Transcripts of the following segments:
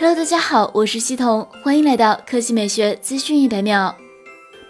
Hello，大家好，我是西彤，欢迎来到科技美学资讯一百秒。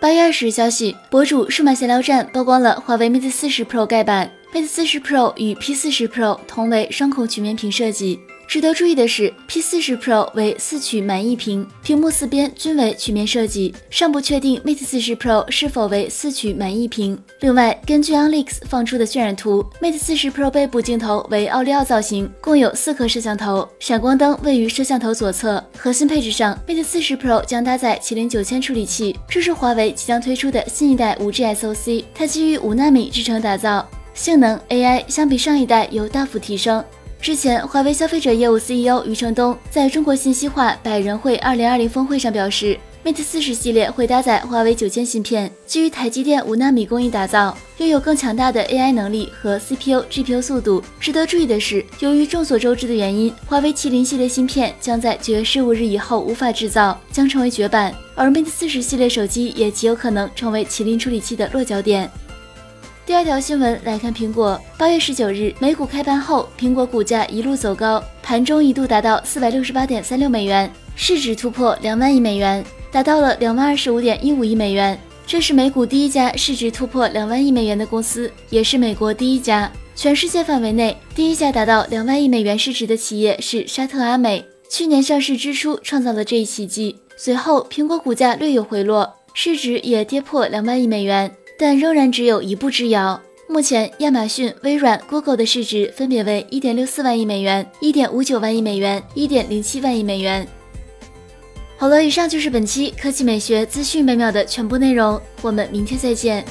八月二十日消息，博主数码闲聊站曝光了华为 Mate 四十 Pro 盖板，Mate 四十 Pro 与 P 四十 Pro 同为双孔曲面屏设计。值得注意的是，P 四十 Pro 为四曲满意屏，屏幕四边均为曲面设计，尚不确定 Mate 四十 Pro 是否为四曲满意屏。另外，根据 OnLeaks 放出的渲染图，Mate 四十 Pro 背部镜头为奥利奥造型，共有四颗摄像头，闪光灯位于摄像头左侧。核心配置上，Mate 四十 Pro 将搭载麒麟九千处理器，这是华为即将推出的新一代五 G SoC，它基于五纳米制程打造，性能 AI 相比上一代有大幅提升。之前，华为消费者业务 CEO 余承东在中国信息化百人会2020峰会上表示，Mate 40系列会搭载华为九千芯片，基于台积电五纳米工艺打造，拥有更强大的 AI 能力和 CPU、GPU 速度。值得注意的是，由于众所周知的原因，华为麒麟系列芯片将在九月十五日以后无法制造，将成为绝版。而 Mate 40系列手机也极有可能成为麒麟处理器的落脚点。第二条新闻来看，苹果八月十九日美股开盘后，苹果股价一路走高，盘中一度达到四百六十八点三六美元，市值突破两万亿美元，达到了两万二十五点一五亿美元。这是美股第一家市值突破两万亿美元的公司，也是美国第一家。全世界范围内第一家达到两万亿美元市值的企业是沙特阿美，去年上市之初创造了这一奇迹。随后，苹果股价略有回落，市值也跌破两万亿美元。但仍然只有一步之遥。目前，亚马逊、微软、Google 的市值分别为一点六四万亿美元、一点五九万亿美元、一点零七万亿美元。好了，以上就是本期科技美学资讯每秒的全部内容，我们明天再见。